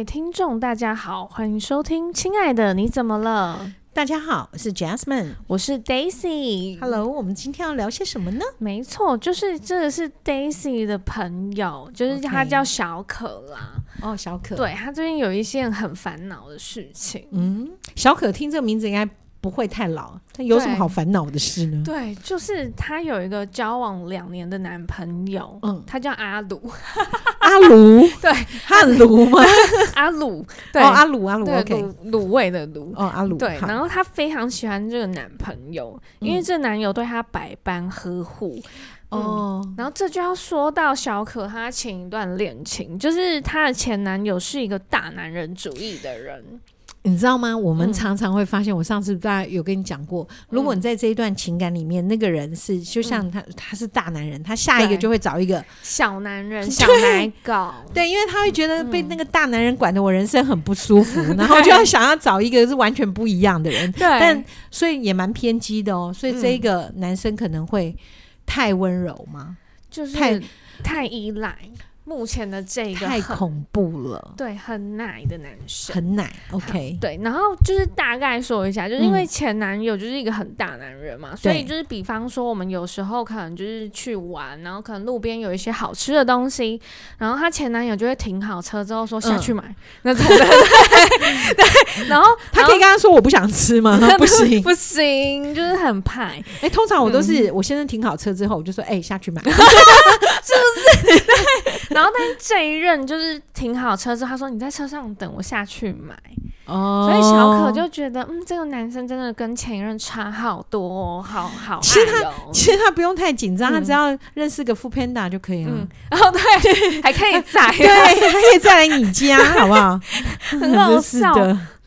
位听众，大家好，欢迎收听《亲爱的你怎么了》。大家好，我是 Jasmine，我是 Daisy。Hello，我们今天要聊些什么呢？没错，就是这个是 Daisy 的朋友，就是他叫小可啦。哦，小可，对，他最近有一件很烦恼的事情。嗯，小可听这个名字应该不会太老，他有什么好烦恼的事呢？对，就是他有一个交往两年的男朋友，嗯，他叫阿鲁。阿鲁，对，汉鲁吗？阿鲁，对，哦，阿鲁，阿鲁，OK，卤味的卤，哦，阿鲁，对。然后她非常喜欢这个男朋友，因为这男友对她百般呵护。哦，然后这就要说到小可她前一段恋情，就是她的前男友是一个大男人主义的人。你知道吗？我们常常会发现，我上次大概有跟你讲过，如果你在这一段情感里面，那个人是就像他，他是大男人，他下一个就会找一个小男人、小奶狗。对，因为他会觉得被那个大男人管得我人生很不舒服，然后就要想要找一个是完全不一样的人。对，但所以也蛮偏激的哦。所以这一个男生可能会太温柔吗？就是太太依赖。目前的这个太恐怖了，对，很奶的男生，很奶，OK，对，然后就是大概说一下，就是因为前男友就是一个很大男人嘛，嗯、所以就是比方说我们有时候可能就是去玩，然后可能路边有一些好吃的东西，然后他前男友就会停好车之后说下去买，嗯、那种的，对，对，然后他可以跟他说我不想吃吗？不行，不行，就是很派。哎、欸，通常我都是我先生停好车之后，我就说哎、欸、下去买，是不是？对。然后，但是这一任就是停好车之后，他说：“你在车上等我下去买。”哦，所以小可就觉得，嗯，这个男生真的跟前一任差好多，好好。其实他其实他不用太紧张，他只要认识个 foodpanda 就可以了。然后 对，还可以载，对，还可以再来你家，好不好？很好笑。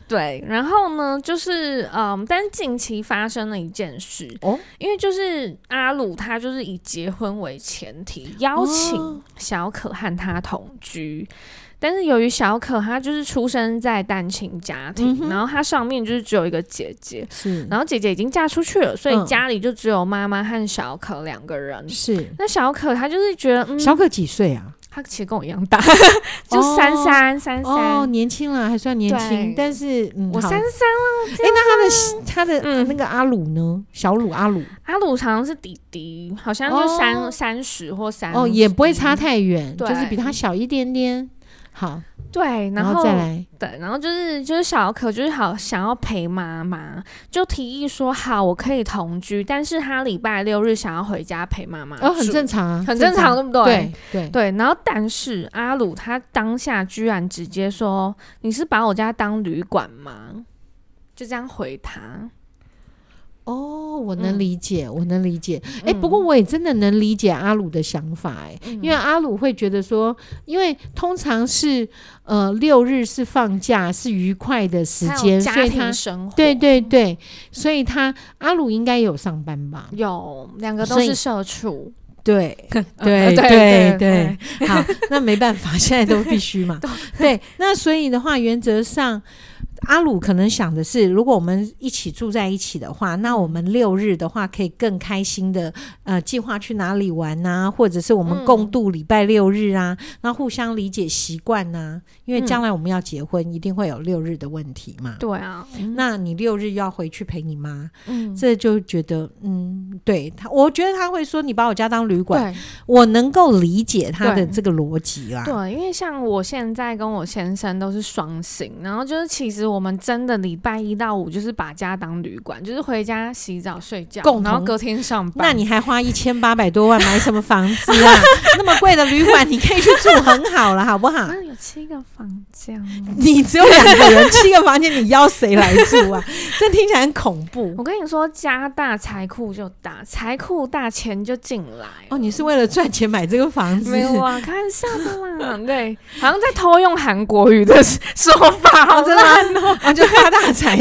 对，然后呢，就是嗯，但是近期发生了一件事哦，因为就是阿鲁他就是以结婚为前提邀请小可和他同居，哦、但是由于小可他就是出生在单亲家庭，嗯、然后他上面就是只有一个姐姐，是，然后姐姐已经嫁出去了，所以家里就只有妈妈和小可两个人。是，那小可他就是觉得，嗯、小可几岁啊？他其实跟我一样大，就三三三三哦，年轻了，还算年轻。但是嗯我三三了，哎，那他的他的那个阿鲁呢？小鲁阿鲁，阿鲁常常是弟弟，好像就三三十或三哦，也不会差太远，就是比他小一点点。好。对，然后，对，然后就是就是小可就是好想要陪妈妈，就提议说好，我可以同居，但是他礼拜六日想要回家陪妈妈，哦，很正常啊，很正常，对不对？对对对。然后，但是阿鲁他当下居然直接说：“你是把我家当旅馆吗？”就这样回他。哦，我能理解，嗯、我能理解。哎、欸，不过我也真的能理解阿鲁的想法、欸，哎、嗯，因为阿鲁会觉得说，因为通常是呃六日是放假，是愉快的时间，所以他生活，对对对，所以他阿鲁应该有上班吧？有，两个都是社畜，对 对对对。好，那没办法，现在都必须嘛。对，那所以的话，原则上。阿鲁可能想的是，如果我们一起住在一起的话，那我们六日的话可以更开心的呃计划去哪里玩呐、啊，或者是我们共度礼拜六日啊，那、嗯、互相理解习惯呐。因为将来我们要结婚，一定会有六日的问题嘛。对啊，那你六日要回去陪你妈，嗯，这就觉得嗯，对他，我觉得他会说你把我家当旅馆，我能够理解他的这个逻辑啦。对，因为像我现在跟我先生都是双薪，然后就是其实我。我们真的礼拜一到五就是把家当旅馆，就是回家洗澡睡觉，共然后隔天上班。那你还花一千八百多万买什么房子啊？那么贵的旅馆你可以去住很好了，好不好？那有七个房间，你只有两个人，七个房间你邀谁来住啊？这听起来很恐怖。我跟你说，家大财库就大，财库大钱就进来。哦，你是为了赚钱买这个房子？没有啊，开玩笑的啦。对，好像在偷用韩国语的说法，好真的。我 就发大财，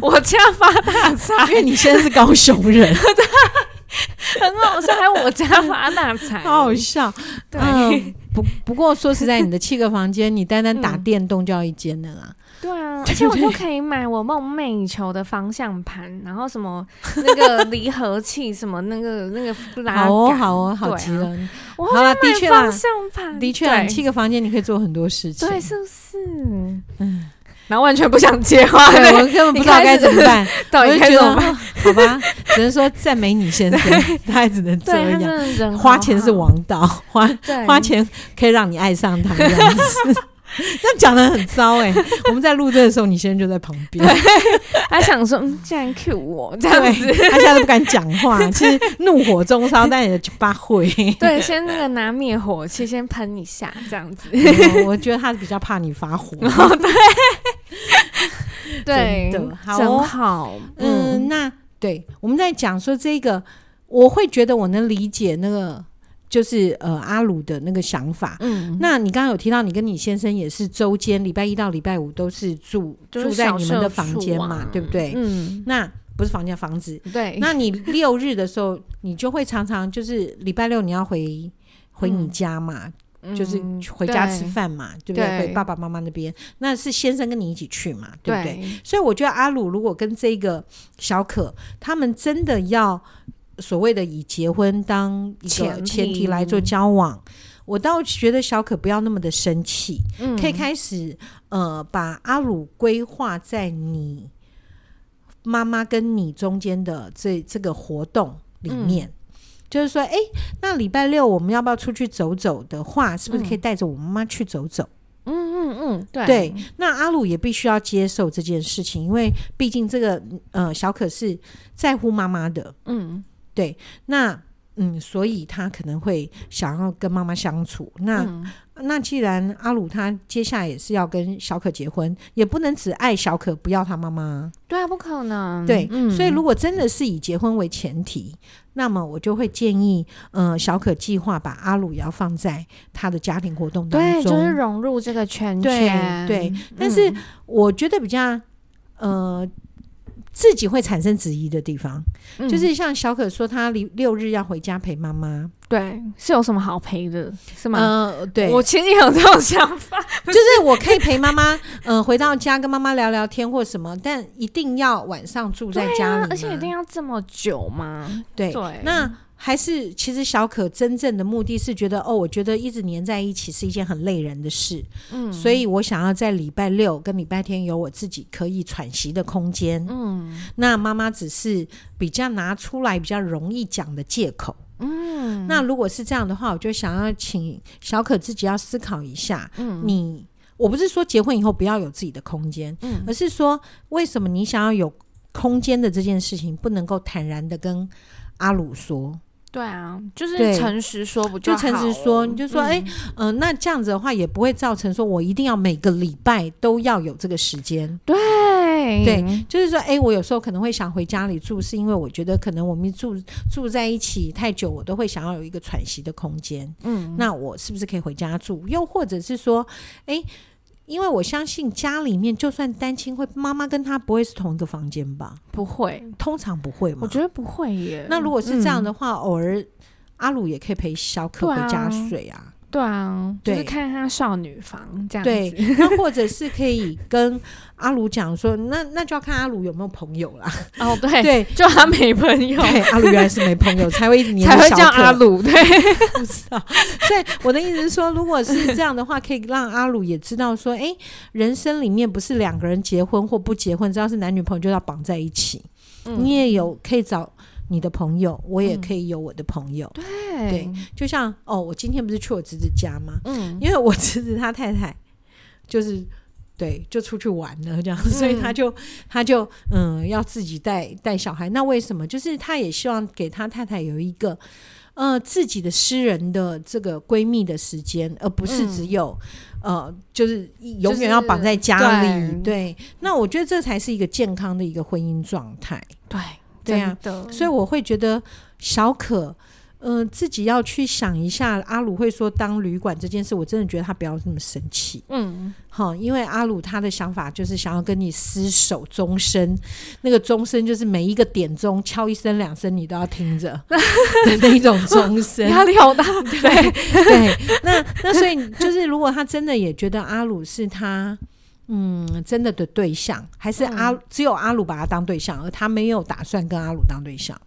我家发大财，因为你现在是高雄人，很好笑，还有我家发大财，好好笑。对，不不过说实在，你的七个房间，你单单打电动就要一间的啦。对啊，而且我就可以买我梦寐以求的方向盘，然后什么那个离合器，什么那个那个拉杆，好哦，好哦，好极了。好了，的确啦，方向盘。的确啦，七个房间你可以做很多事情，对，是不是？嗯。然后完全不想接话，对，我根本不知道该怎么办，到底该怎么办？好吧，只能说赞美你先生，他也只能这样。花钱是王道，花花钱可以让你爱上他这样子。这讲的很糟哎！我们在录这的时候，你先生就在旁边，他想说，嗯，竟然 cue 我这样子，他现在都不敢讲话，其实怒火中烧，但也发会。对，先那个拿灭火器先喷一下，这样子。我觉得他比较怕你发火。对，对，好，好，嗯，那对，我们在讲说这个，我会觉得我能理解那个。就是呃阿鲁的那个想法，嗯，那你刚刚有提到你跟你先生也是周间礼拜一到礼拜五都是住住在你们的房间嘛，对不对？嗯，那不是房间房子，对。那你六日的时候，你就会常常就是礼拜六你要回回你家嘛，就是回家吃饭嘛，对不对？回爸爸妈妈那边，那是先生跟你一起去嘛，对不对？所以我觉得阿鲁如果跟这个小可他们真的要。所谓的以结婚当一个前提。来做交往，我倒觉得小可不要那么的生气，嗯，可以开始呃把阿鲁规划在你妈妈跟你中间的这这个活动里面，嗯，就是说，哎，那礼拜六我们要不要出去走走的话，是不是可以带着我妈妈去走走？嗯嗯嗯，对。对，那阿鲁也必须要接受这件事情，因为毕竟这个呃小可是在乎妈妈的，嗯。对，那嗯，所以他可能会想要跟妈妈相处。那、嗯、那既然阿鲁他接下来也是要跟小可结婚，也不能只爱小可不要他妈妈。对啊，不可能。对，嗯、所以如果真的是以结婚为前提，那么我就会建议，呃，小可计划把阿鲁也要放在他的家庭活动当中，对，就是融入这个圈圈。对，对，但是我觉得比较呃。自己会产生质疑的地方，嗯、就是像小可说，他六六日要回家陪妈妈。对，是有什么好陪的，是吗？嗯、呃，对，我其实也有这种想法，就是我可以陪妈妈，嗯、呃，回到家跟妈妈聊聊天或什么，但一定要晚上住在家里、啊，而且一定要这么久吗？对，对，那。还是其实小可真正的目的是觉得哦，我觉得一直黏在一起是一件很累人的事，嗯，所以我想要在礼拜六跟礼拜天有我自己可以喘息的空间，嗯，那妈妈只是比较拿出来比较容易讲的借口，嗯，那如果是这样的话，我就想要请小可自己要思考一下，嗯，你我不是说结婚以后不要有自己的空间，嗯，而是说为什么你想要有空间的这件事情不能够坦然的跟阿鲁说？对啊，就是诚实说不就？就诚实说，你就说，哎，嗯、呃，那这样子的话也不会造成说我一定要每个礼拜都要有这个时间。对对，就是说，哎，我有时候可能会想回家里住，是因为我觉得可能我们住住在一起太久，我都会想要有一个喘息的空间。嗯，那我是不是可以回家住？又或者是说，哎。因为我相信家里面就算单亲，会妈妈跟他不会是同一个房间吧？不会，通常不会嘛。我觉得不会耶。那如果是这样的话，嗯、偶尔阿鲁也可以陪小可回家睡啊。对啊，就是看他少女房这样子。对，那或者是可以跟阿鲁讲说，那那就要看阿鲁有没有朋友啦。哦，对对，就他没朋友。对，阿鲁原来是没朋友，才会一直黏才会叫阿鲁。对，不知道。所以我的意思是说，如果是这样的话，可以让阿鲁也知道说，哎，人生里面不是两个人结婚或不结婚，只要是男女朋友就要绑在一起。嗯，你也有可以找。你的朋友，我也可以有我的朋友。嗯、对，对，就像哦，我今天不是去我侄子家吗？嗯，因为我侄子他太太就是对，就出去玩了这样，嗯、所以他就他就嗯要自己带带小孩。那为什么？就是他也希望给他太太有一个呃自己的私人的这个闺蜜的时间，而不是只有、嗯、呃就是永远要绑在家里。对，对，那我觉得这才是一个健康的一个婚姻状态。对。对啊，所以我会觉得小可，呃，自己要去想一下，阿鲁会说当旅馆这件事，我真的觉得他不要那么生气。嗯，好，因为阿鲁他的想法就是想要跟你厮守终身，那个终身就是每一个点钟敲一声两声，你都要听着的 那种终身，压力好大。对对，那那所以就是，如果他真的也觉得阿鲁是他。嗯，真的的对象还是阿、嗯、只有阿鲁把他当对象，而他没有打算跟阿鲁当对象。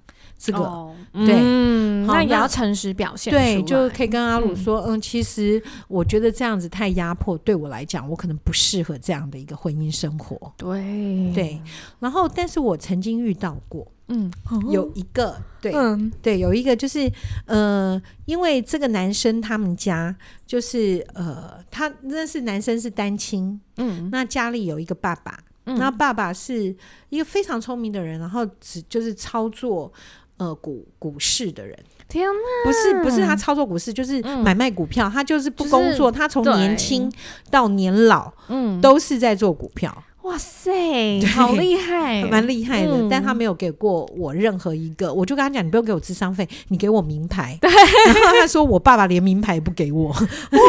这个、哦、对，嗯，那也要诚实表现。对，就可以跟阿鲁说，嗯，嗯，其实我觉得这样子太压迫，对我来讲，我可能不适合这样的一个婚姻生活。对对，然后，但是我曾经遇到过。嗯，有一个对，嗯，对，有一个就是呃，因为这个男生他们家就是呃，他那是男生是单亲，嗯，那家里有一个爸爸，嗯，那爸爸是一个非常聪明的人，然后只就是操作呃股股市的人。天呐，不是不是他操作股市，就是买卖股票，嗯，他就是不工作，就是，他从年轻到年老，嗯，都是在做股票。哇塞，好厉害，蛮厉害的，嗯。但他没有给过我任何一个，我就跟他讲，你不用给我智商费，你给我名牌。对，然后他说我爸爸连名牌也不给我，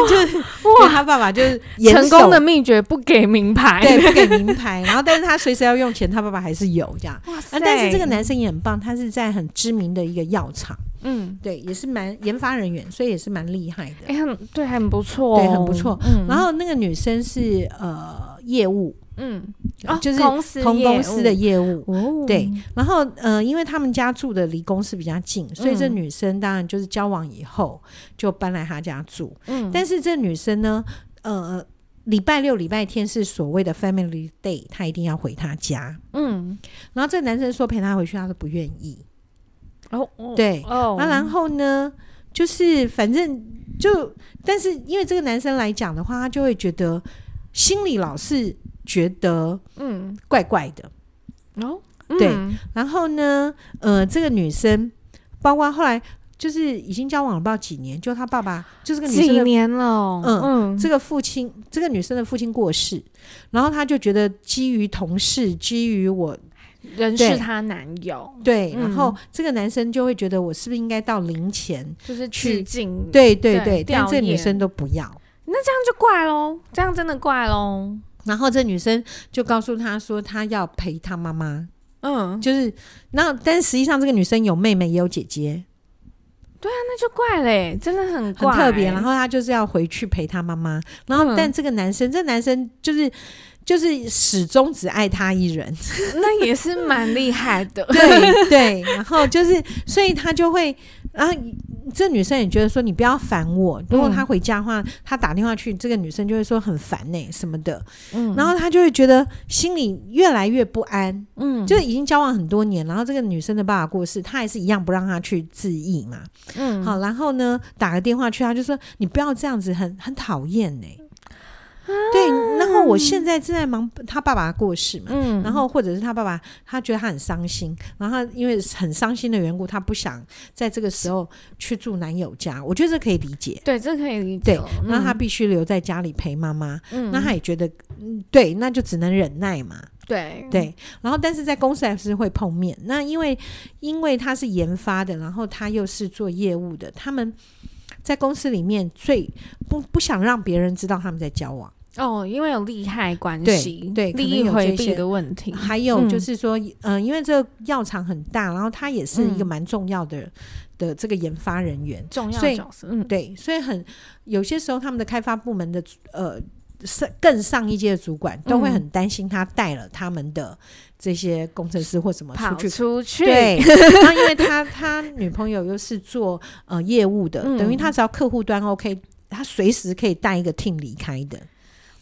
就 是哇，他爸爸就是成功的秘诀，不给名牌，对，不给名牌。然后，但是他随时要用钱，他爸爸还是有这样。哇塞，但是这个男生也很棒，他是在很知名的一个药厂，嗯，对，也是蛮研发人员，所以也是蛮厉害的。哎、欸，很对，很不错，对，很不错。嗯，然后那个女生是呃业务。嗯，就是同公司的业务，哦、对。然后，呃，因为他们家住的离公司比较近，所以这女生当然就是交往以后就搬来他家住。嗯，但是这女生呢，呃，礼拜六、礼拜天是所谓的 Family Day，她一定要回他家。嗯，然后这男生说陪她回去，她都不愿意。哦，对，哦，那然后呢，就是反正就，但是因为这个男生来讲的话，他就会觉得心里老是。觉得嗯。怪怪的。哦，对、嗯，然后呢，呃，这个女生，包括后来就是已经交往了不知道几年，就她爸爸就是个女生几年了，嗯嗯，这个父亲，这个女生的父亲过世，然后她就觉得基于同事，基于我人是她男友，对，然后这个男生就会觉得我是不是应该到零前就是去尽，对对对，对，但这个女生都不要，那这样就怪喽，这样真的怪喽。然后这女生就告诉他说，她要陪她妈妈。嗯，就是，那但是实际上这个女生有妹妹也有姐姐。对啊，那就怪嘞，真的很怪，很特别。然后她就是要回去陪她妈妈。然后，但这个男生，这男生就是。就是始终只爱他一人，那也是蛮厉害的。对对，然后就是，所以他就会，然后这女生也觉得说，你不要烦我。如果他回家的话，他打电话去，这个女生就会说很烦呢、欸、什么的。嗯，然后他就会觉得心里越来越不安。嗯，就是已经交往很多年，然后这个女生的爸爸过世，他还是一样不让他去自缢嘛。嗯，好，然后呢，打个电话去，他就说你不要这样子，很很讨厌呢。对，然后我现在正在忙他爸爸过世嘛，嗯，然后或者是他爸爸，他觉得他很伤心，然后因为很伤心的缘故，他不想在这个时候去住男友家，我觉得这可以理解，对，这可以理解，对，那、嗯、他必须留在家里陪妈妈，嗯，那他也觉得，嗯，对，那就只能忍耐嘛，对。对，然后但是在公司还是会碰面，那因为因为他是研发的，然后他又是做业务的，他们在公司里面最不不想让别人知道他们在交往。哦，因为有利害关系，对，利益回避的问题。还有就是说，嗯，呃、因为这个药厂很大，然后他也是一个蛮重要的、嗯、的这个研发人员，重要角色。嗯，对，所以很有些时候，他们的开发部门的呃上更上一阶的主管都会很担心他带了他们的这些工程师或什么出去出去。对，然后因为他他女朋友又是做呃业务的，嗯、等于他只要客户端 OK，他随时可以带一个 team 离开的。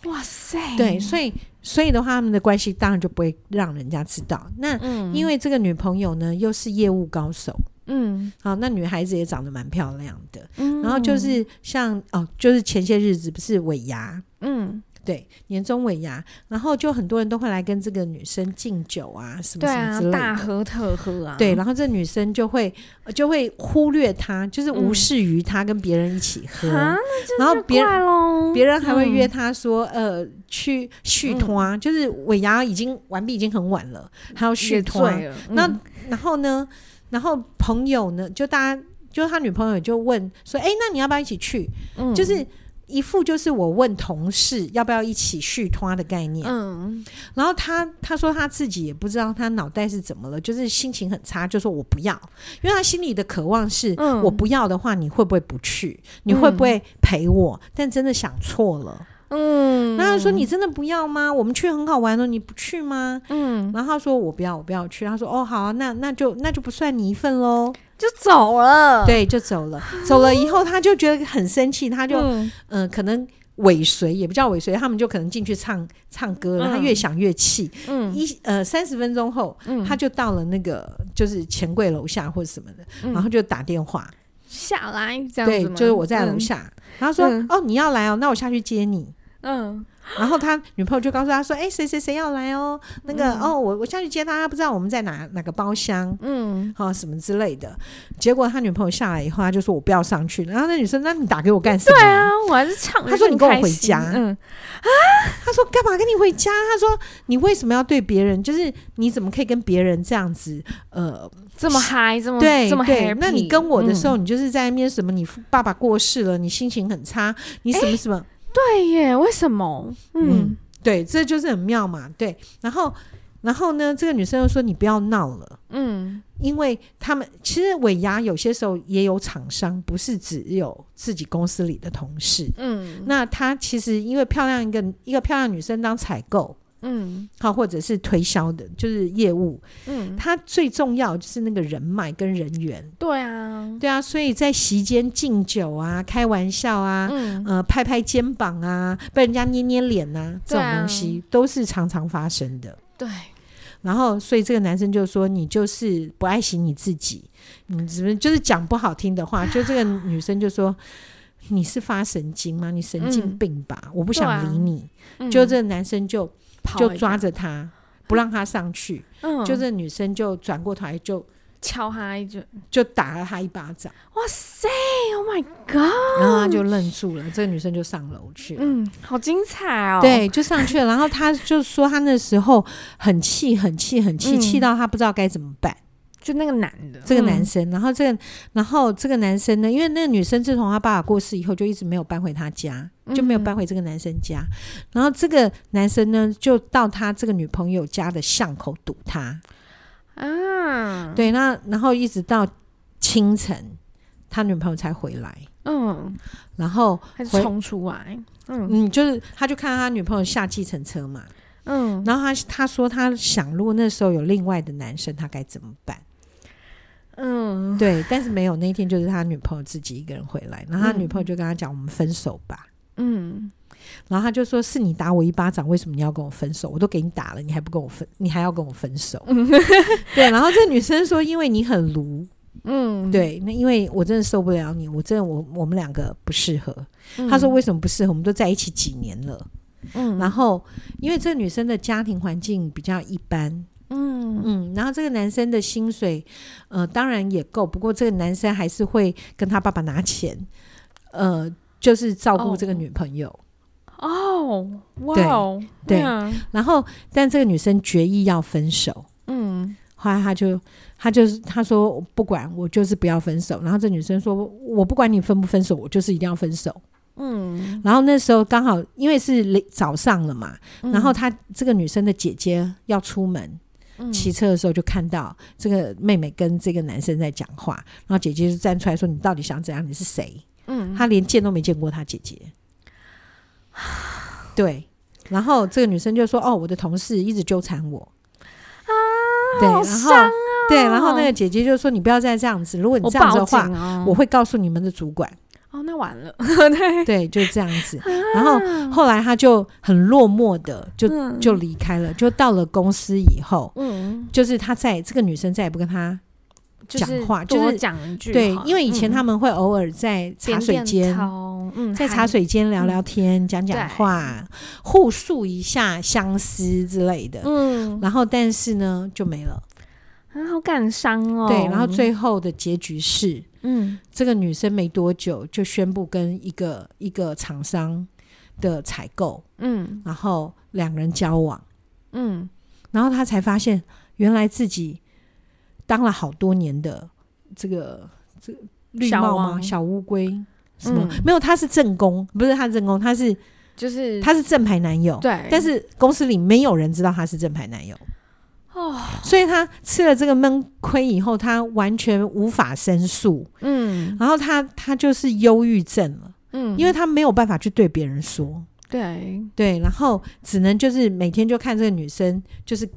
哇塞！对，所以所以的话，他们的关系当然就不会让人家知道。那、嗯、因为这个女朋友呢，又是业务高手，嗯，好，那女孩子也长得蛮漂亮的，嗯，然后就是像哦，就是前些日子不是尾牙，嗯。对，年终尾牙，然后就很多人都会来跟这个女生敬酒啊，什么什么之类的，对啊，大喝特喝啊。对，然后这女生就会就会忽略他，就是无视于他跟别人一起喝，嗯、然后别人别人还会约他说，嗯、呃，去续摊、嗯，就是尾牙已经完毕，已经很晚了，还要续摊。那然后呢，然后朋友呢，就大家。就他女朋友就问说：“哎、欸，那你要不要一起去？”嗯，就是。一副就是我问同事要不要一起续拖的概念，嗯，然后他他说他自己也不知道他脑袋是怎么了，就是心情很差，就说我不要，因为他心里的渴望是，嗯，我不要的话，你会不会不去？你会不会陪我？嗯，但真的想错了。嗯，然后他说你真的不要吗？我们去很好玩哦，你不去吗？嗯，然后他说我不要，我不要去。他说哦，好啊，那那就那就不算你一份喽，就走了。对，就走了。走了以后，他就觉得很生气，他就嗯、呃，可能尾随也不叫尾随，他们就可能进去唱唱歌了。嗯、他越想越气，嗯，一呃三十分钟后，嗯，他就到了那个就是钱柜楼下或者什么的，嗯、然后就打电话下来，这样子对，就是我在楼下，嗯、然后说、嗯、哦，你要来哦，那我下去接你。嗯，然后他女朋友就告诉他说：“哎，谁谁谁要来哦？那个、嗯、哦，我我下去接他，他不知道我们在哪哪个包厢，嗯，好、哦、什么之类的。结果他女朋友下来以后，他就说我不要上去。然后那女生，那你打给我干什么？对啊，我还是唱。他说你跟我回家。嗯啊，他说干嘛跟你回家？他说你为什么要对别人？就是你怎么可以跟别人这样子？呃，这么嗨，这么对这么对。那你跟我的时候，嗯、你就是在那边什么？你爸爸过世了，你心情很差，你什么什么？”对耶，为什么？嗯，嗯，对，这就是很妙嘛。对，然后，然后呢，这个女生又说：“你不要闹了。”嗯，因为他们其实尾牙有些时候也有厂商，不是只有自己公司里的同事。嗯，那她其实因为漂亮一个一个漂亮女生当采购。嗯，好，或者是推销的，就是业务。嗯，他最重要就是那个人脉跟人缘。对啊，对啊，所以在席间敬酒啊，开玩笑啊，嗯、呃，拍拍肩膀啊，被人家捏捏脸啊，这种东西都是常常发生的。对。然后，所以这个男生就说：“你就是不爱惜你自己，你怎么就是讲不好听的话？” 就这个女生就说：“你是发神经吗？你神经病吧？嗯、我不想理你。啊”就这个男生就。就抓着他，不让他上去。嗯，就这女生就转过头来就敲他一句，就打了他一巴掌。哇塞！Oh my god！然后他就愣住了。这个女生就上楼去了。嗯，好精彩哦。对，就上去了。然后他就说，他那时候很气，很气，很气，气到他不知道该怎么办。就那个男的，这个男生，嗯、然后这个，然后这个男生呢，因为那个女生自从他爸爸过世以后，就一直没有搬回他家，就没有搬回这个男生家。嗯、然后这个男生呢，就到他这个女朋友家的巷口堵他。啊，对，那然后一直到清晨，他女朋友才回来。嗯，然后还是冲出来。嗯嗯，就是他就看到他女朋友下计程车嘛。嗯，然后他他说他想，如果那时候有另外的男生，他该怎么办？嗯，对，但是没有那一天，就是他女朋友自己一个人回来，然后他女朋友就跟他讲：“我们分手吧。”嗯，然后他就说：“是你打我一巴掌，为什么你要跟我分手？我都给你打了，你还不跟我分，你还要跟我分手？”嗯、对，然后这女生说：“因为你很鲁，嗯，对，那因为我真的受不了你，我真的我我们两个不适合。嗯”他说：“为什么不适合？我们都在一起几年了。”嗯，然后因为这女生的家庭环境比较一般。嗯嗯，然后这个男生的薪水，呃，当然也够，不过这个男生还是会跟他爸爸拿钱，呃，就是照顾这个女朋友。哦，哇哦，对，然后但这个女生决意要分手。嗯，后来他就他就是他说不管我就是不要分手，然后这女生说我不管你分不分手，我就是一定要分手。嗯，然后那时候刚好因为是早上了嘛，然后她这个女生的姐姐要出门。骑车的时候就看到这个妹妹跟这个男生在讲话，然后姐姐就站出来说：“你到底想怎样？你是谁？”嗯，他连见都没见过他姐姐。对，然后这个女生就说：“哦，我的同事一直纠缠我。”啊，对，然后好伤啊，对，然后那个姐姐就说：“你不要再这样子，如果你这样子的话，我，哦，我会告诉你们的主管。”哦，那完了，对。对，就这样子。然后后来他就很落寞的就就离开了，就到了公司以后，嗯，就是他在这个女生再也不跟他讲话，就是讲一句，对，因为以前他们会偶尔在茶水间，嗯，在茶水间聊聊天，讲讲话，互诉一下相思之类的，嗯，然后但是呢就没了，啊，好感伤哦。对，然后最后的结局是。嗯，这个女生没多久就宣布跟一个一个厂商的采购，嗯，然后两人交往，嗯，然后她才发现原来自己当了好多年的这个这个绿帽吗？小乌龟什么？没有，他是正宫，不是他正宫，他是就是他是正牌男友。对，但是公司里没有人知道他是正牌男友。哦，所以他吃了这个闷亏以后，他完全无法申诉。嗯，然后他他就是忧郁症了。嗯，因为他没有办法去对别人说。对对，然后只能就是每天就看这个女生，就是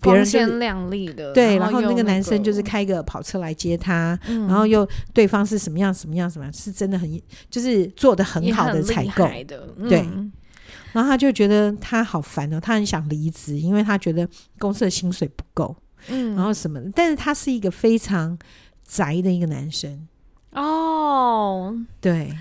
光鲜亮丽的。对，然后、那个、然后那个男生就是开个跑车来接他，嗯、然后又对方是什么样什么样什么样，是真的很就是做的很好的采购的。嗯、对。然后他就觉得他好烦哦，他很想离职，因为他觉得公司的薪水不够，嗯，然后什么的。但是他是一个非常宅的一个男生。哦，对，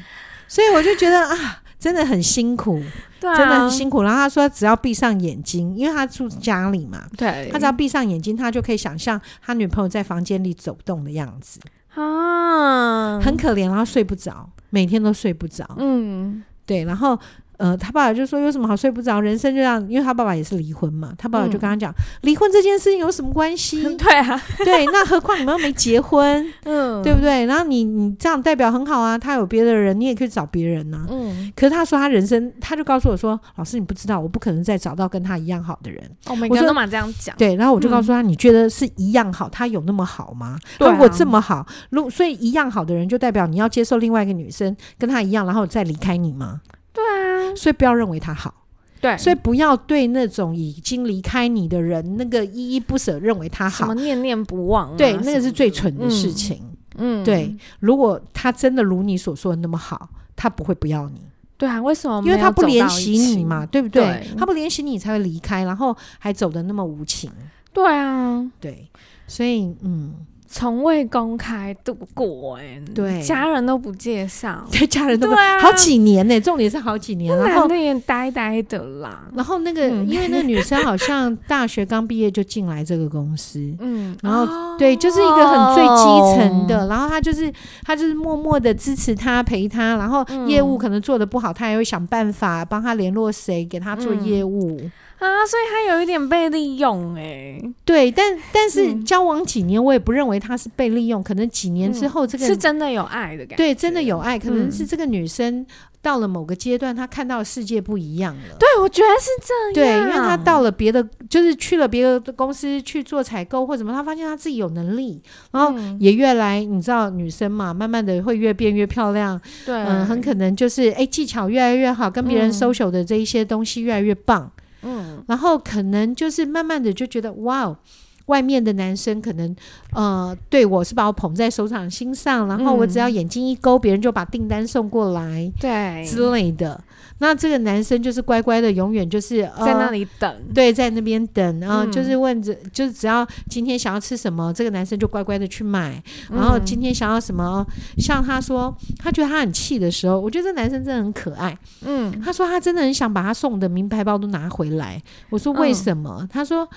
所以我就觉得啊，真的很辛苦，对啊，真的很辛苦。然后他说，只要闭上眼睛，因为他住家里嘛，对，他只要闭上眼睛，他就可以想象他女朋友在房间里走动的样子啊，很可怜，然后睡不着，每天都睡不着，嗯，对，然后。呃，他爸爸就说有什么好睡不着，人生就这样，因为他爸爸也是离婚嘛，他爸爸就跟他讲，离、嗯、婚这件事情有什么关系？对啊，对，那何况你们又没结婚，嗯，对不对？然后你你这样代表很好啊，他有别的人，你也可以找别人呐、啊，嗯。可是他说他人生，他就告诉我说，老师你不知道，我不可能再找到跟他一样好的人。哦，每个人都嘛这样讲，对。然后我就告诉他，嗯、你觉得是一样好，他有那么好吗？如果这么好，如所以一样好的人，就代表你要接受另外一个女生跟他一样，然后再离开你吗？所以不要认为他好，对，所以不要对那种已经离开你的人那个依依不舍，认为他好，什么念念不忘啊，对，那个是最蠢的事情。嗯，对，如果他真的如你所说的那么好，他不会不要你。对啊，为什么？因为他不怜惜你嘛，对不对？对，他不怜惜你才会离开，然后还走的那么无情。对啊，对，所以嗯。从未公开度过，哎，对，家人都不介绍，对，家人都不，好几年呢，重点是好几年，然后那也呆呆的啦。然后那个，因为那个女生好像大学刚毕业就进来这个公司，嗯，然后对，就是一个很最基层的，然后她就是她就是默默的支持他陪他，然后业务可能做的不好，他也会想办法帮他联络谁给他做业务。啊，所以他有一点被利用哎、欸，对，但但是交往几年，我也不认为他是被利用，嗯、可能几年之后，这个、嗯、是真的有爱的感觉，对，真的有爱，可能是这个女生到了某个阶段，她看到世界不一样了。对，我觉得是这样，对，因为她到了别的，就是去了别的公司去做采购或什么，她发现她自己有能力，然后也越来，你知道，女生嘛，慢慢的会越变越漂亮，对，嗯，很可能就是哎，技巧越来越好，跟别人 social 的这一些东西越来越棒。嗯，然后可能就是慢慢的就觉得，哇哦，外面的男生可能，呃，对我是把我捧在手掌心上，然后我只要眼睛一勾，别人就把订单送过来，对之类的。那这个男生就是乖乖的，永远就是在那里等，呃、对，在那边等，然后就是问着，嗯、就是只要今天想要吃什么，这个男生就乖乖的去买。然后今天想要什么，嗯、像他说，他觉得他很气的时候，我觉得这男生真的很可爱。嗯，他说他真的很想把他送的名牌包都拿回来。我说为什么？嗯、他说，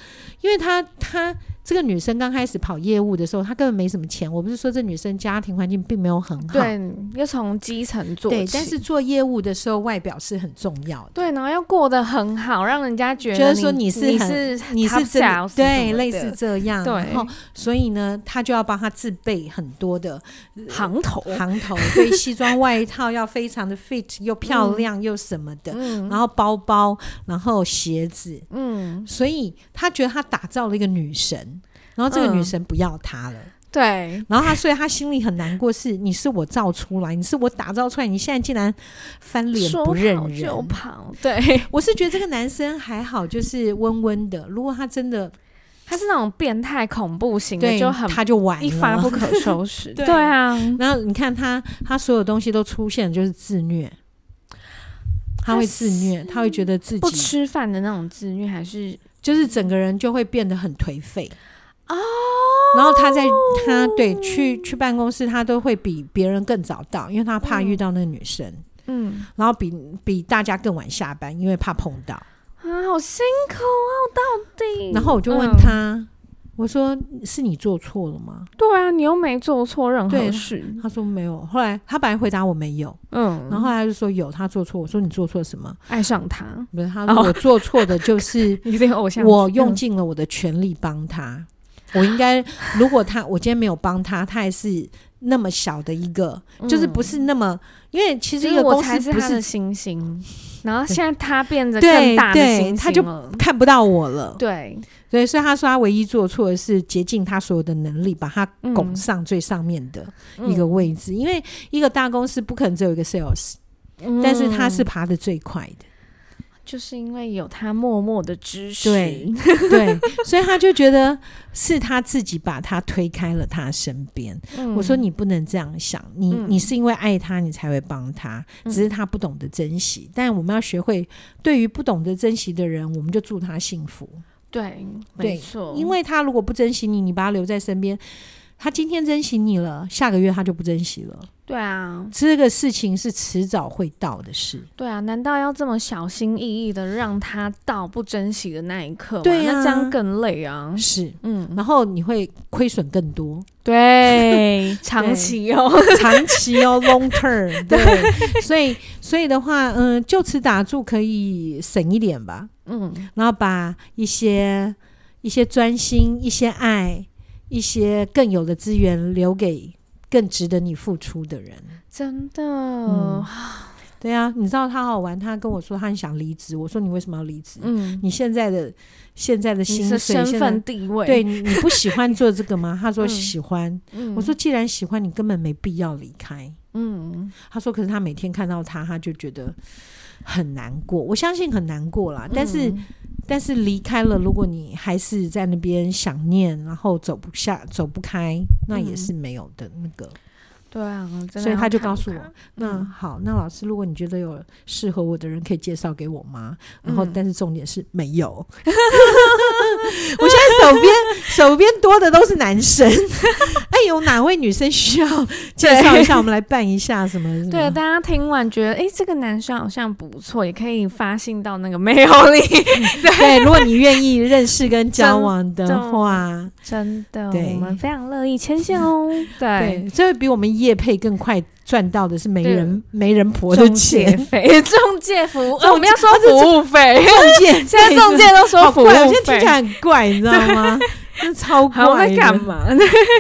因为他他。这个女生刚开始跑业务的时候，她根本没什么钱。我不是说这女生家庭环境并没有很好，对，要从基层做。对，但是做业务的时候，外表是很重要的。对，然后要过得很好，让人家觉得就是说你是很你是你是真对，类似这样。对，然后所以呢，她就要帮她自备很多的行头，行头，对，西装外套要非常的 fit 又漂亮又什么的，嗯，然后包包，然后鞋子，嗯，所以她觉得她打造了一个女神。然后这个女神不要他了，嗯、对。然后他，所以他心里很难过是，是你是我造出来，你是我打造出来，你现在竟然翻脸不认人，就跑。对，我是觉得这个男生还好，就是温温的。如果他真的，他是那种变态恐怖型的，就很他就完了，一发不可收拾。对，对啊。然后你看他，他所有东西都出现，就是自虐。他会自虐，他会觉得自己不吃饭的那种自虐，还是就是整个人就会变得很颓废。哦，然后他在他对去去办公室，他都会比别人更早到，因为他怕遇到那个女生。嗯，然后比比大家更晚下班，因为怕碰到。啊，好辛苦啊！到底。然后我就问他，嗯、我说：“是你做错了吗？”对啊，你又没做错任何事。他说没有。后来他本来回答我没有，嗯，然后后来他就说有，他做错。我说你做错什么？爱上他？不是，他说我做错的就是 我用尽了我的全力帮他。我应该，如果他我今天没有帮他，他还是那么小的一个，嗯、就是不是那么，因为其实一个公司不是，星星，然后现在他变得更大的星星，他就看不到我了。对，对，所以他说他唯一做错的是竭尽他所有的能力，把他拱上最上面的一个位置，嗯、因为一个大公司不可能只有一个 sales，、嗯、但是他是爬的最快的。就是因为有他默默的支持，对 对，所以他就觉得是他自己把他推开了他身边。嗯、我说你不能这样想，你、嗯、你是因为爱他，你才会帮他，只是他不懂得珍惜。嗯、但我们要学会，对于不懂得珍惜的人，我们就祝他幸福。对，没错，因为他如果不珍惜你，你把他留在身边。他今天珍惜你了，下个月他就不珍惜了。对啊，这个事情是迟早会到的事。对啊，难道要这么小心翼翼的让他到不珍惜的那一刻吗？对啊，那这样更累啊。是，嗯，然后你会亏损更多。对，长期哦，长期哦，long term。对，所以，所以的话，嗯，就此打住，可以省一点吧。嗯，然后把一些一些专心，一些爱。一些更有的资源留给更值得你付出的人，真的，嗯，对啊，你知道他好玩，他跟我说他很想离职，我说你为什么要离职？嗯，你现在的现在的薪水、身份地位，对，你不喜欢做这个吗？他说喜欢，嗯，我说既然喜欢，你根本没必要离开。嗯，他说可是他每天看到他，他就觉得很难过，我相信很难过啦，但是。嗯但是离开了，如果你还是在那边想念，然后走不下、走不开，那也是没有的那个。嗯对啊，所以他就告诉我，那好，那老师，如果你觉得有适合我的人，可以介绍给我吗？然后，但是重点是没有。我现在手边手边多的都是男生。哎，有哪位女生需要介绍一下？我们来办一下什么？对，大家听完觉得，哎，这个男生好像不错，也可以发信到那个 mail 里。对，如果你愿意认识跟交往的话，真的，我们非常乐意牵线哦。对，这会比我们。业配更快赚到的是媒人媒人婆的钱。费，中介服务，我们要说服务费，中介现在中介都说服务费，我现在听起来很怪，你知道吗？是超怪，在干嘛？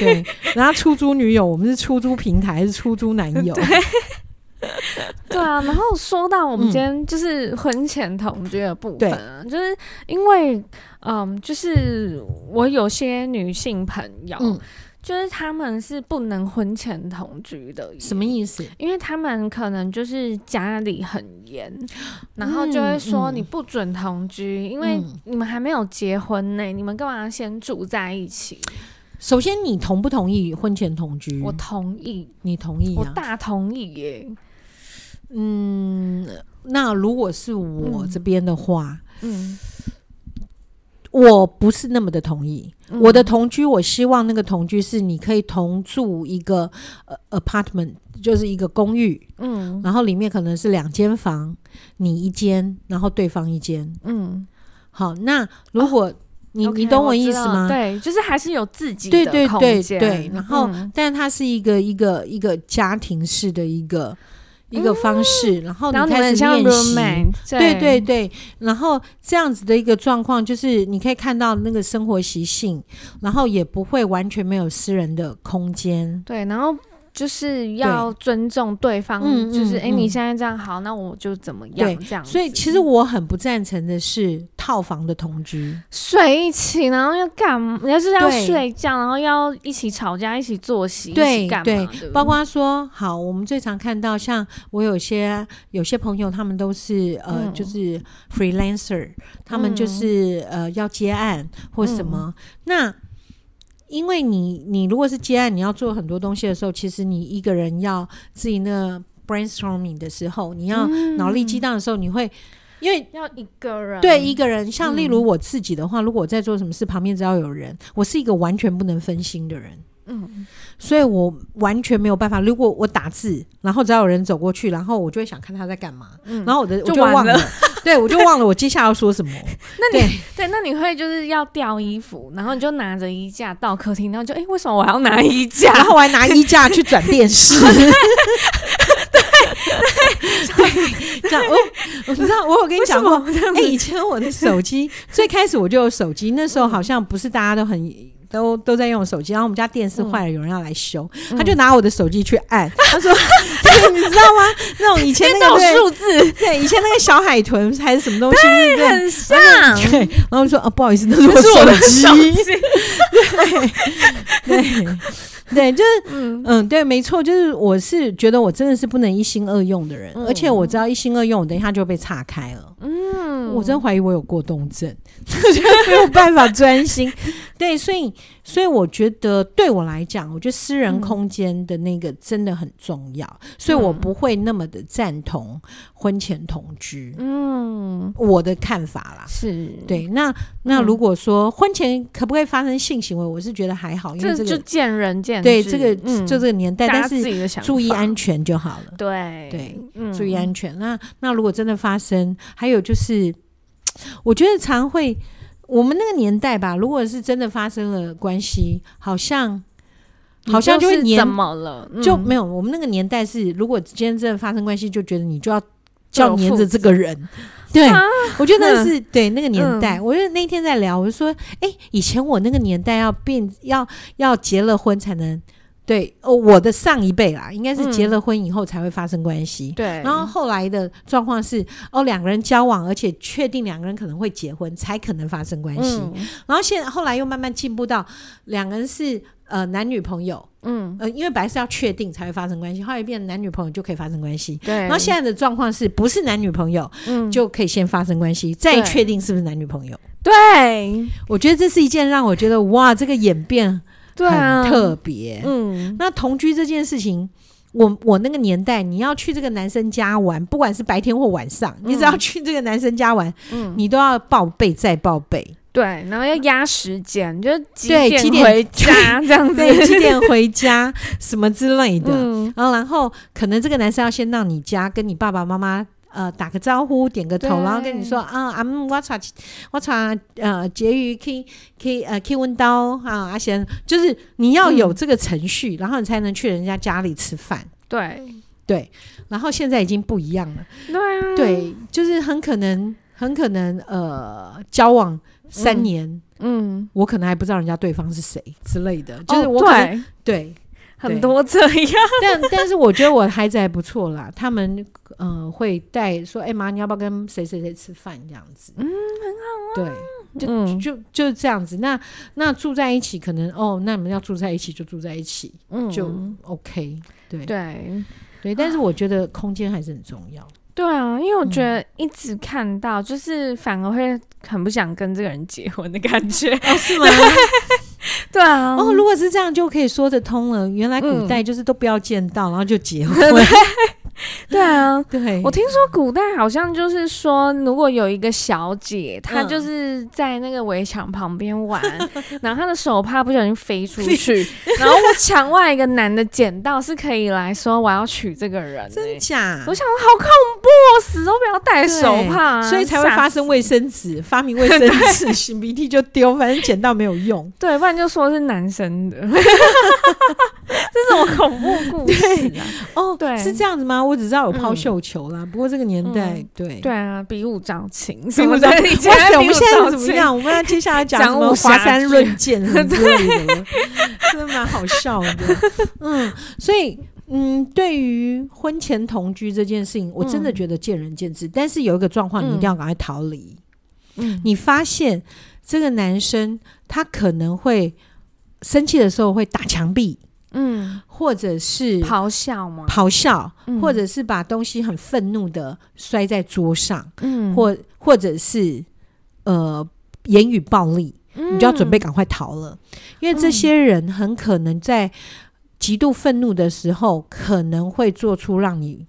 对，然后出租女友，我们是出租平台还是出租男友？对。啊，然后说到我们今天就是婚前同居的部分啊，就是因为嗯，就是我有些女性朋友。就是他们是不能婚前同居的，什么意思？因为他们可能就是家里很严，然后就会说你不准同居，嗯、因为你们还没有结婚呢，嗯、你们干嘛要先住在一起？首先，你同不同意婚前同居？我同意，你同意、啊？我大同意耶。嗯，那如果是我这边的话，嗯。嗯我不是那么的同意，嗯、我的同居，我希望那个同居是你可以同住一个呃 apartment，就是一个公寓，嗯，然后里面可能是两间房，你一间，然后对方一间，嗯，好，那如果你、哦、你懂我意思吗？对，就是还是有自己的空间，对对。对对，然后，嗯、但它是一个一个一个家庭式的一个。一个方式，然后你开始练习，对。对对，然后这样子的一个状况，就是你可以看到那个生活习性，然后也不会完全没有私人的空间，对，然后。就是要尊重对方，就是哎，你现在这样好，那我就怎么样这样。所以其实我很不赞成的是套房的同居，睡一起，然后要干嘛？要是要睡觉，然后要一起吵架，一起作息，对对。包括说，好，我们最常看到，像我有些有些朋友，他们都是呃，就是 freelancer，他们就是呃要接案或什么，那。因为你，你如果是接案，你要做很多东西的时候，其实你一个人要自己那 brainstorming 的时候，你要脑力激荡的时候，你会因为要一个人，对一个人，像例如我自己的话，如果我在做什么事，旁边只要有人，我是一个完全不能分心的人。嗯，所以我完全没有办法。如果我打字，然后只要有人走过去，然后我就会想看他在干嘛。嗯，然后我的我就忘了，对我就忘了我接下来要说什么。那你对，那你会就是要掉衣服，然后你就拿着衣架到客厅，然后就哎、欸，为什么我还要拿衣架？然后我还拿衣架去转电视。对对对，这样我我知道，我有跟你讲过。哎、欸，以前我的手机最开始我就有手机，那时候好像不是大家都很。都都在用手机，然后我们家电视坏了，有人要来修，他就拿我的手机去按，他说：“你知道吗？那种以前那个 数字，对，以前那个小海豚还是什么东西，对，很像。对，然后我说：哦，不好意思，那是我手机。对 对。”对，就是嗯嗯，对，没错，就是我是觉得我真的是不能一心二用的人，嗯、而且我知道一心二用，我等一下就会被岔开了。嗯，我真怀疑我有过动症，没有办法专心。对，所以所以我觉得对我来讲，我觉得私人空间的那个真的很重要，嗯、所以我不会那么的赞同婚前同居。嗯，我的看法啦，是对。那那如果说婚前可不可以发生性行为，我是觉得还好，因为这个就见仁见智。对，这个就这个年代，但是注意安全就好了。对对，注意安全。那那如果真的发生，还有就是，我觉得常会。我们那个年代吧，如果是真的发生了关系，好像好像就会黏，怎么了？就没有。我们那个年代是，如果今天真的发生关系，就觉得你就要叫黏着这个人。对，我觉得那是对那个年代。我觉得那天在聊，我就说，哎，以前我那个年代要变，要要结了婚才能。对哦，我的上一辈啦，应该是结了婚以后才会发生关系。对、嗯，然后后来的状况是，哦，两个人交往，而且确定两个人可能会结婚，才可能发生关系。嗯、然后现在后来又慢慢进步到两个人是呃男女朋友，嗯呃，因为本来是要确定才会发生关系，后来变成男女朋友就可以发生关系。对，然后现在的状况是不是男女朋友，嗯，就可以先发生关系，再确定是不是男女朋友。对，我觉得这是一件让我觉得哇，这个演变。很特别，嗯，那同居这件事情，我我那个年代，你要去这个男生家玩，不管是白天或晚上，嗯、你只要去这个男生家玩，嗯，你都要报备再报备，对，然后要压时间，就几点回家 这样子，对，几点回家什么之类的，嗯，然后然后可能这个男生要先到你家跟你爸爸妈妈。呃，打个招呼，点个头，然后跟你说啊，啊，我查我查呃，结余可可以呃，可以问到啊，阿贤，就是你要有这个程序，嗯、然后你才能去人家家里吃饭。对。对，然后现在已经不一样了。对啊，对，就是很可能，很可能呃，交往三年，嗯，嗯我可能还不知道人家对方是谁之类的，就是我可能、哦、对。对很多这样，但但是我觉得我的孩子还不错啦。他们呃会带说，哎妈，你要不要跟谁谁谁吃饭这样子？嗯，很好啊。对，就、嗯、就就是这样子。那那住在一起，可能哦，那你们要住在一起就住在一起，嗯，就 OK。对对对，但是我觉得空间还是很重要。对啊，因为我觉得一直看到，就是反而会很不想跟这个人结婚的感觉，哦、是吗？对啊，哦，如果是这样，就可以说得通了。原来古代就是都不要见到，嗯、然后就结婚。对啊，对，我听说古代好像就是说，如果有一个小姐，她就是在那个围墙旁边玩，然后她的手帕不小心飞出去，然后墙外一个男的捡到，是可以来说我要娶这个人。真假？我想好恐怖，死都不要戴手帕，所以才会发生卫生纸，发明卫生纸，擤鼻涕就丢，反正捡到没有用。对，不然就说是男生的。这种恐怖故事啊？哦，对，是这样子吗？我只知道有抛绣球啦，不过这个年代，对对啊，比武招亲，比武招亲。我们现在怎么样？我们要接下来讲什么华山论剑什么之类的，真的蛮好笑的。嗯，所以嗯，对于婚前同居这件事情，我真的觉得见仁见智。但是有一个状况，你一定要赶快逃离。嗯，你发现这个男生他可能会生气的时候会打墙壁。嗯，或者是咆哮吗？咆哮，嗯、或者是把东西很愤怒的摔在桌上，嗯，或或者是呃言语暴力，嗯、你就要准备赶快逃了，因为这些人很可能在极度愤怒的时候，可能会做出让你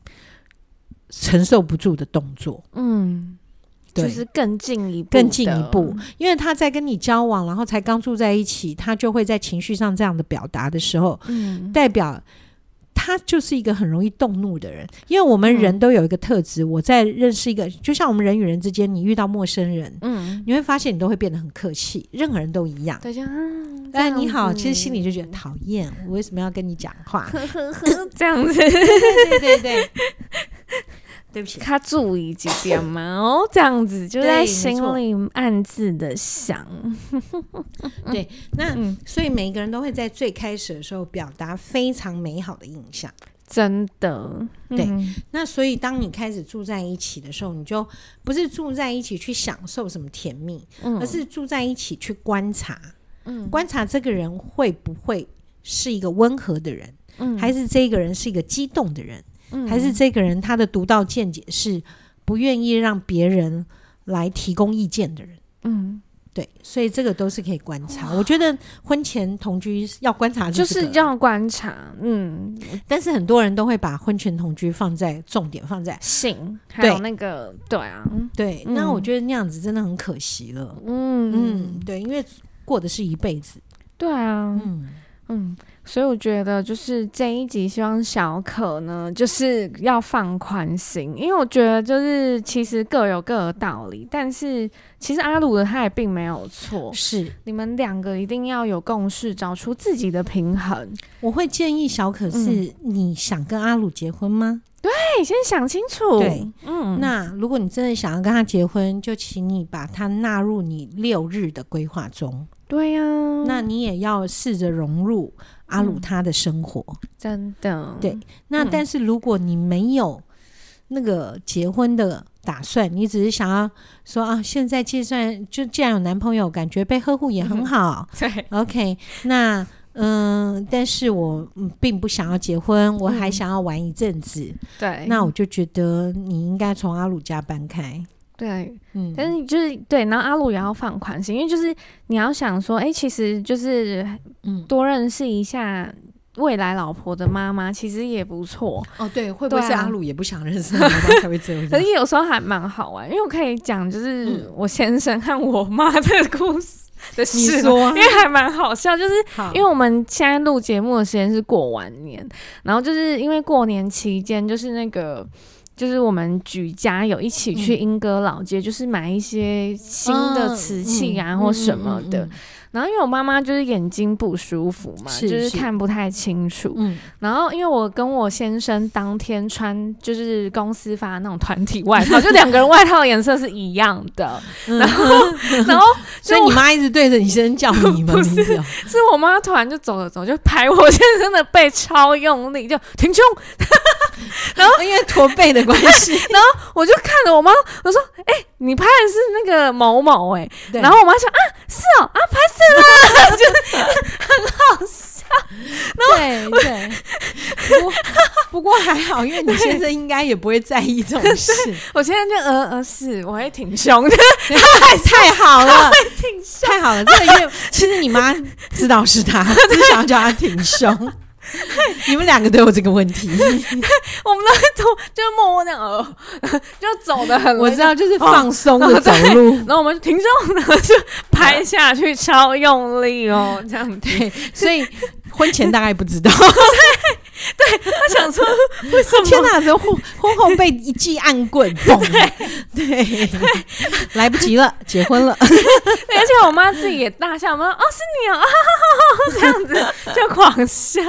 承受不住的动作，嗯。就是更进一步，更进一步，因为他在跟你交往，然后才刚住在一起，他就会在情绪上这样的表达的时候，嗯，代表他就是一个很容易动怒的人。因为我们人都有一个特质，嗯、我在认识一个，就像我们人与人之间，你遇到陌生人，嗯，你会发现你都会变得很客气，任何人都一样。大家，哎，你好，其实心里就觉得讨厌，我为什么要跟你讲话？这样子，对对对对。对不起，他注意几点嘛？哦，这样子就在心里暗自的想。对，那、嗯、所以每一个人都会在最开始的时候表达非常美好的印象，真的。对，嗯、那所以当你开始住在一起的时候，你就不是住在一起去享受什么甜蜜，嗯、而是住在一起去观察，嗯，观察这个人会不会是一个温和的人，嗯，还是这个人是一个激动的人。还是这个人他的独到见解是不愿意让别人来提供意见的人，嗯，对，所以这个都是可以观察。我觉得婚前同居要观察，就是要观察，嗯。但是很多人都会把婚前同居放在重点，放在性，还有那个，对啊，对。那我觉得那样子真的很可惜了，嗯。嗯，对，因为过的是一辈子，对啊，嗯。嗯。所以我觉得，就是这一集，希望小可呢，就是要放宽心，因为我觉得，就是其实各有各的道理，但是其实阿鲁的他也并没有错，是你们两个一定要有共识，找出自己的平衡。我会建议小可是，你想跟阿鲁结婚吗？对，先想清楚。对，嗯，那如果你真的想要跟他结婚，就请你把他纳入你六日的规划中。对呀、啊，那你也要试着融入。阿鲁他的生活，嗯、真的对。那但是如果你没有那个结婚的打算，嗯、你只是想要说啊，现在计算就既然有男朋友，感觉被呵护也很好。嗯、对，OK。那嗯，但是我并不想要结婚，我还想要玩一阵子。嗯、对，那我就觉得你应该从阿鲁家搬开。对，嗯，但是就是对，然后阿鲁也要放宽心，因为就是你要想说，哎、欸，其实就是嗯，多认识一下未来老婆的妈妈，其实也不错。哦，对，会不会是阿鲁也不想认识妈妈才会这样？可是有时候还蛮好玩，因为我可以讲就是我先生和我妈的故事 的事，你说啊、因为还蛮好笑，就是因为我们现在录节目的时间是过完年，然后就是因为过年期间就是那个。就是我们举家有一起去英歌老街，嗯、就是买一些新的瓷器啊，或什么的。然后因为我妈妈就是眼睛不舒服嘛，是是就是看不太清楚。嗯，然后因为我跟我先生当天穿就是公司发的那种团体外套，就两个人外套的颜色是一样的。嗯、然后，然后所以你妈一直对着你先生叫你们？不是，是我妈突然就走了走，就拍我先生的背超用力，就挺胸。然后因为驼背的关系，然后我就看着我妈，我说：“哎、欸，你拍的是那个某某哎、欸。”然后我妈说：“啊，是哦，啊，拍。”是啦，就是很好笑。对对，不过不过还好，因为你先生应该也不会在意这种事。我现在就呃呃，是我还挺凶的，太好了，挺凶，太好了。这个因为其实你妈知道是他，只想要叫他挺凶。你们两个都有这个问题，我们都就默默那样，呃，就走的很，我知道就是放松的走路，然后我们就停住，然后就拍下去，超用力哦，这样对，所以婚前大概不知道，对，他想说 为什么？天哪，这婚婚后被一记暗棍，对 对，来不及了，结婚了，而且我妈自己也大笑，我说哦是你哦，这样子就狂笑。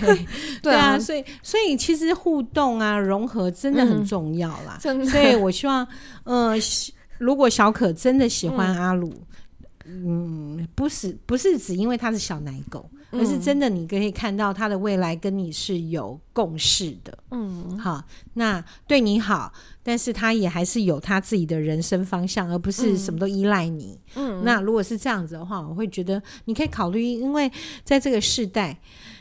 对，对啊，所以所以其实互动啊，融合真的很重要啦。真的，所以我希望，呃，如果小可真的喜欢阿鲁，嗯，不是不是只因为他是小奶狗，而是真的你可以看到他的未来跟你是有共识的。嗯，好，那对你好，但是他也还是有他自己的人生方向，而不是什么都依赖你。嗯，那如果是这样子的话，我会觉得你可以考虑，因为在这个世代。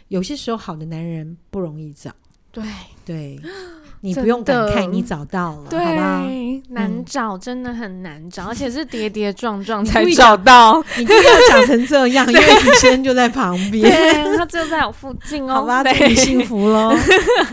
有些时候，好的男人不容易找。对对，你不用感慨，你找到了，对好吧？难找，真的很难找，而且是 跌跌撞撞才找到。你不要讲成这样，因为女生就在旁边，他就在我附近哦。好吧，祝你幸福喽。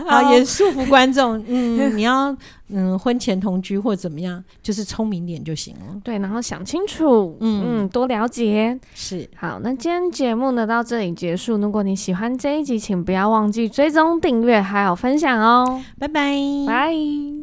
好，也祝福观众。嗯，你要。嗯，婚前同居或怎么样，就是聪明点就行了。对，然后想清楚，嗯嗯，多了解。是，好，那今天节目呢到这里结束。如果你喜欢这一集，请不要忘记追踪、订阅还有分享哦。拜拜，拜。